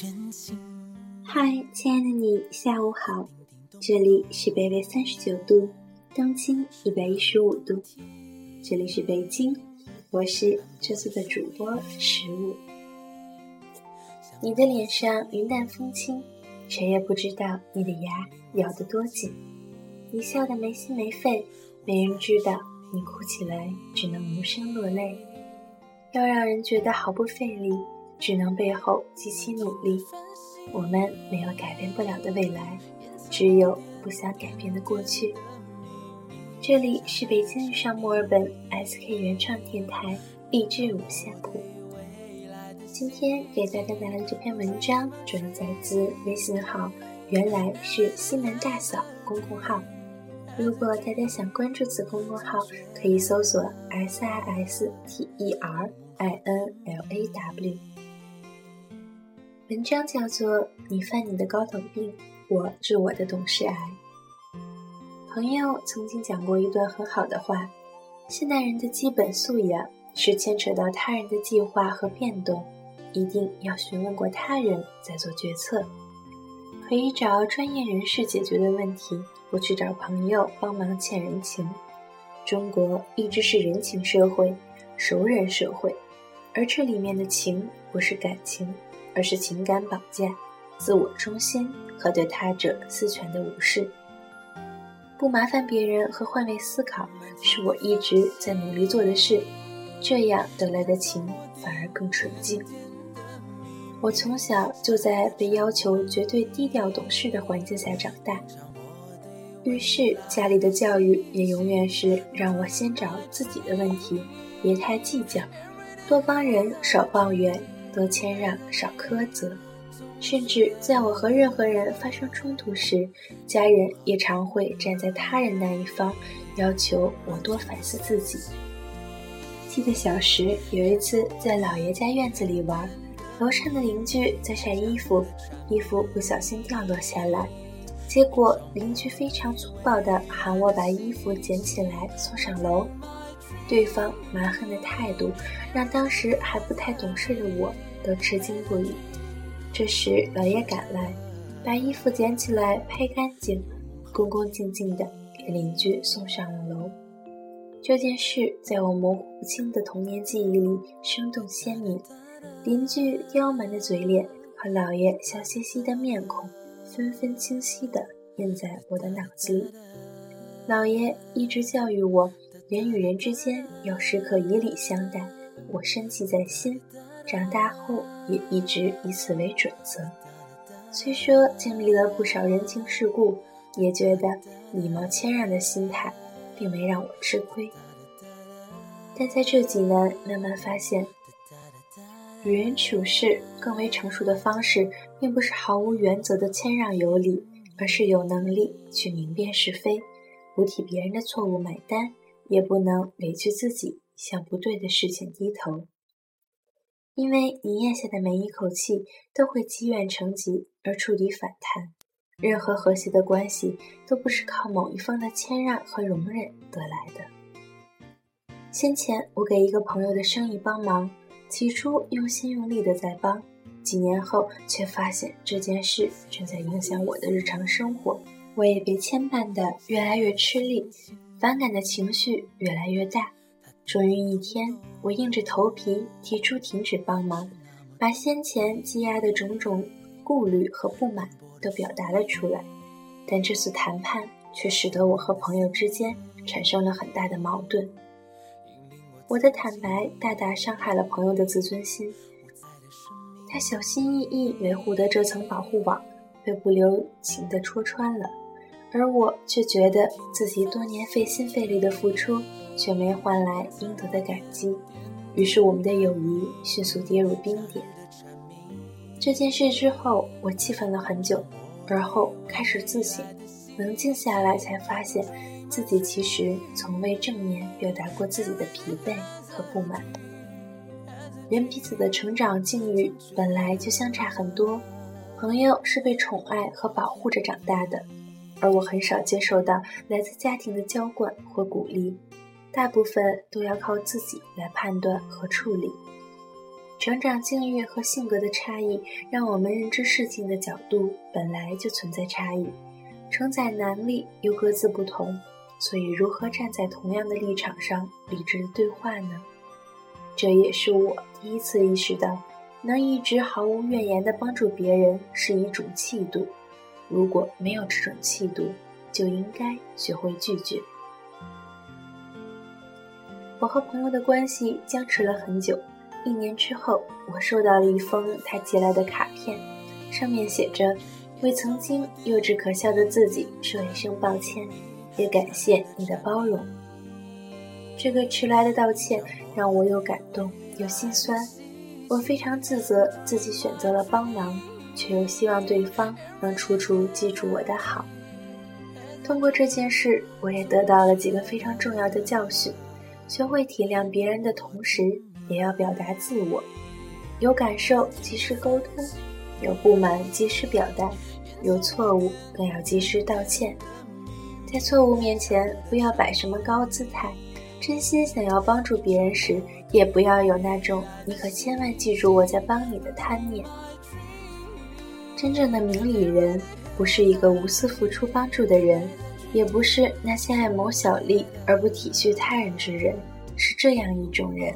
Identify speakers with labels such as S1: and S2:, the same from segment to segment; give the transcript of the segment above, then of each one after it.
S1: 嗨，亲爱的你，下午好，这里是北纬三十九度，东经一百一十五度，这里是北京，我是这次的主播十五。你的脸上云淡风轻，谁也不知道你的牙咬得多紧。你笑得没心没肺，没人知道你哭起来只能无声落泪。要让人觉得毫不费力，只能背后极其努力。我们没有改变不了的未来，只有不想改变的过去。这里是北京遇上墨尔本 SK 原创电台励志五线谱。今天给大家带来这篇文章转载自微信号“原来是西门大嫂”公众号。如果大家想关注此公众号，可以搜索 “s i s t e r i n l a w”。文章叫做《你犯你的高等病，我治我的懂事癌》。朋友曾经讲过一段很好的话：现代人的基本素养是牵扯到他人的计划和变动。一定要询问过他人再做决策，可以找专业人士解决的问题，不去找朋友帮忙欠人情。中国一直是人情社会、熟人社会，而这里面的情不是感情，而是情感绑架、自我中心和对他者私权的无视。不麻烦别人和换位思考，是我一直在努力做的事，这样得来的情反而更纯净。我从小就在被要求绝对低调懂事的环境下长大，于是家里的教育也永远是让我先找自己的问题，别太计较，多帮人少抱怨，多谦让少苛责。甚至在我和任何人发生冲突时，家人也常会站在他人那一方，要求我多反思自己。记得小时有一次在姥爷家院子里玩。楼上的邻居在晒衣服，衣服不小心掉落下来，结果邻居非常粗暴地喊我把衣服捡起来送上楼。对方蛮横的态度让当时还不太懂事的我都吃惊不已。这时老爷赶来，把衣服捡起来拍干净，恭恭敬敬地给邻居送上了楼。这件事在我模糊不清的童年记忆里生动鲜明。邻居刁蛮的嘴脸和老爷笑嘻嘻的面孔，纷纷清晰地印在我的脑子里。老爷一直教育我，人与人之间要时刻以礼相待，我深记在心。长大后也一直以此为准则。虽说经历了不少人情世故，也觉得礼貌谦让的心态并没让我吃亏。但在这几年，慢慢发现。与人处事更为成熟的方式，并不是毫无原则的谦让有礼，而是有能力去明辨是非，不替别人的错误买单，也不能委屈自己向不对的事情低头。因为你咽下的每一口气，都会积怨成疾而触底反弹。任何和谐的关系，都不是靠某一方的谦让和容忍得来的。先前我给一个朋友的生意帮忙。起初用心用力的在帮，几年后却发现这件事正在影响我的日常生活，我也被牵绊的越来越吃力，反感的情绪越来越大。终于一天，我硬着头皮提出停止帮忙，把先前积压的种种顾虑和不满都表达了出来。但这次谈判却使得我和朋友之间产生了很大的矛盾。我的坦白大大伤害了朋友的自尊心，他小心翼翼维护的这层保护网被不留情地戳穿了，而我却觉得自己多年费心费力的付出却没换来应得的感激，于是我们的友谊迅速跌入冰点。这件事之后，我气愤了很久，而后开始自省，冷静下来才发现。自己其实从未正面表达过自己的疲惫和不满。人彼此的成长境遇本来就相差很多，朋友是被宠爱和保护着长大的，而我很少接受到来自家庭的浇灌或鼓励，大部分都要靠自己来判断和处理。成长境遇和性格的差异，让我们认知事情的角度本来就存在差异，承载能力又各自不同，所以如何站在同样的立场上理智的对话呢？这也是我第一次意识到，能一直毫无怨言地帮助别人是一种气度。如果没有这种气度，就应该学会拒绝。我和朋友的关系僵持了很久。一年之后，我收到了一封他寄来的卡片，上面写着：“为曾经幼稚可笑的自己说一声抱歉，也感谢你的包容。”这个迟来的道歉让我又感动又心酸。我非常自责自己选择了帮忙，却又希望对方能处处记住我的好。通过这件事，我也得到了几个非常重要的教训：学会体谅别人的同时。也要表达自我，有感受及时沟通，有不满及时表达，有错误更要及时道歉。在错误面前，不要摆什么高姿态。真心想要帮助别人时，也不要有那种“你可千万记住我在帮你”的贪念。真正的明理人，不是一个无私付出帮助的人，也不是那些爱谋小利而不体恤他人之人，是这样一种人。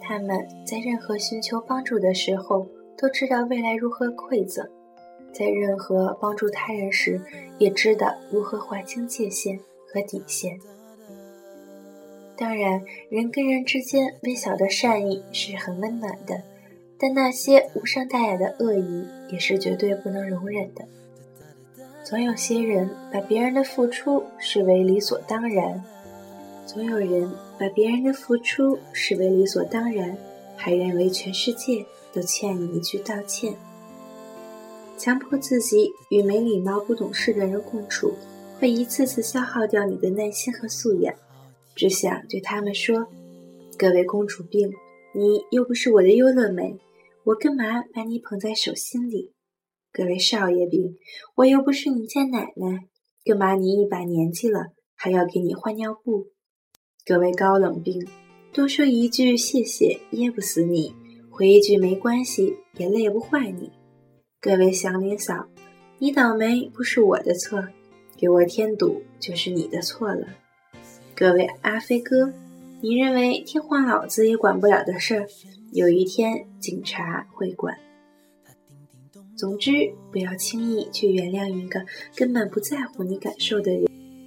S1: 他们在任何寻求帮助的时候，都知道未来如何馈赠；在任何帮助他人时，也知道如何划清界限和底线。当然，人跟人之间微小的善意是很温暖的，但那些无伤大雅的恶意也是绝对不能容忍的。总有些人把别人的付出视为理所当然。总有人把别人的付出视为理所当然，还认为全世界都欠你一句道歉。强迫自己与没礼貌、不懂事的人共处，会一次次消耗掉你的耐心和素养。只想对他们说：“各位公主病，你又不是我的优乐美，我干嘛把你捧在手心里？各位少爷病，我又不是你家奶奶，干嘛你一把年纪了还要给你换尿布？”各位高冷病，多说一句谢谢噎不死你，回一句没关系也累不坏你。各位祥林嫂，你倒霉不是我的错，给我添堵就是你的错了。各位阿飞哥，你认为天皇老子也管不了的事儿，有一天警察会管。总之，不要轻易去原谅一个根本不在乎你感受的人。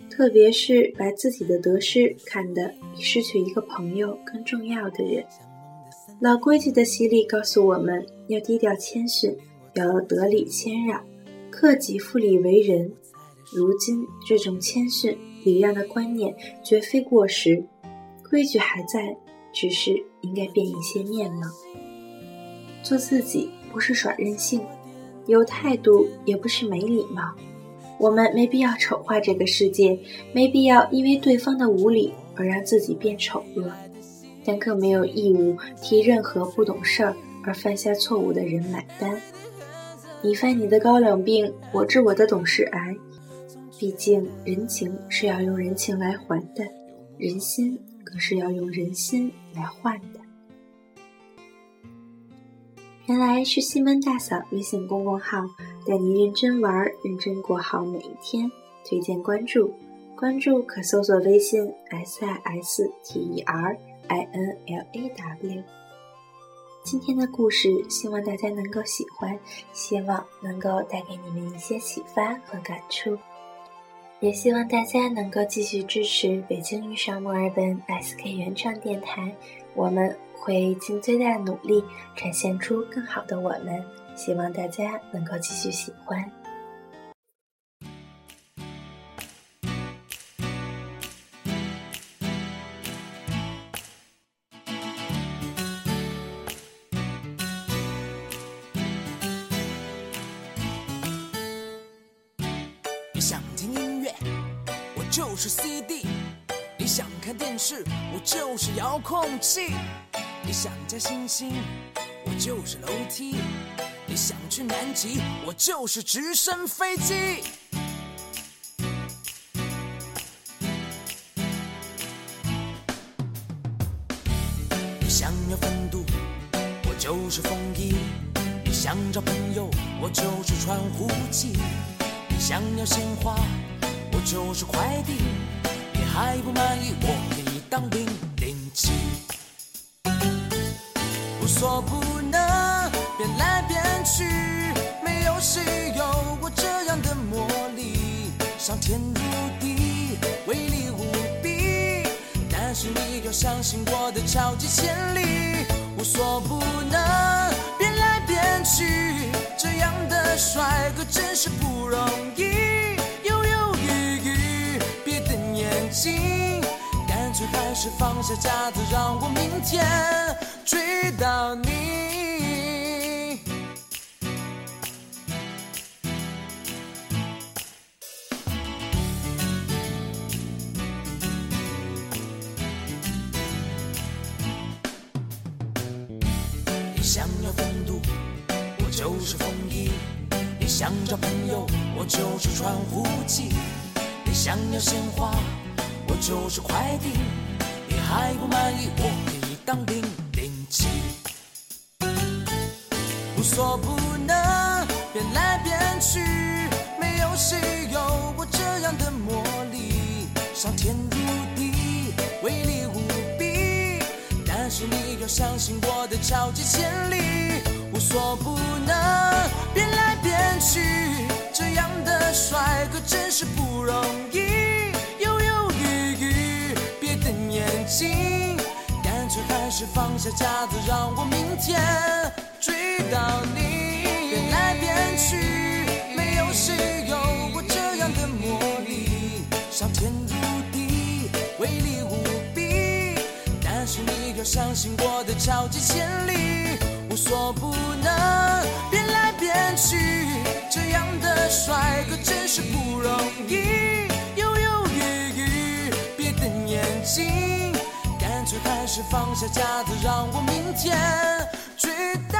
S1: 特别是把自己的得失看得比失去一个朋友更重要的人，老规矩的洗礼告诉我们要低调谦逊，要得理谦让，克己复礼为人。如今这种谦逊礼让的观念绝非过时，规矩还在，只是应该变一些面貌。做自己不是耍任性，有态度也不是没礼貌。我们没必要丑化这个世界，没必要因为对方的无理而让自己变丑恶，但更没有义务替任何不懂事儿而犯下错误的人买单。你犯你的高冷病，我治我的懂事癌。毕竟人情是要用人情来还的，人心更是要用人心来换的。原来是西门大嫂微信公众号。带你认真玩，认真过好每一天。推荐关注，关注可搜索微信 s i s t e r i n l a w。今天的故事，希望大家能够喜欢，希望能够带给你们一些启发和感触，也希望大家能够继续支持北京遇上墨尔本 SK 原创电台，我们会尽最大努力展现出更好的我们。希望大家能够继续喜欢。
S2: 想听，就是 CD；你想看电视，我就是遥控器；你想加星星，我就是楼梯。你想去南极，我就是直升飞机。你想要风度，我就是风衣。你想找朋友，我就是传呼机。你想要鲜花，就是快递。你还不满意，我给你当零零七。无所不能，变来变去，没有谁有我这样的魔力，上天入地，威力无比。但是你要相信我的超级潜力，无所不能，变来变去，这样的帅哥真是不容易。放下架子，让我明天追到你。你想要风度，我就是风衣；你想找朋友，我就是传呼机；你想要鲜花，我就是快递；还不满意，我给你当零零七。无所不能，变来变去，没有谁有我这样的魔力，上天入地，威力无比。但是你要相信我的超级潜力，无所不能，变来变去，这样的帅哥真是不容易。心，干脆还是放下架子，让我明天追到你。变来变去，没有谁有我这样的魔力，上天入地，威力无比。但是你要相信我的超级潜力，无所不能，变来变去，这样的帅哥真是不容易。犹犹豫豫，别瞪眼睛，就开始放下架子，让我明天去到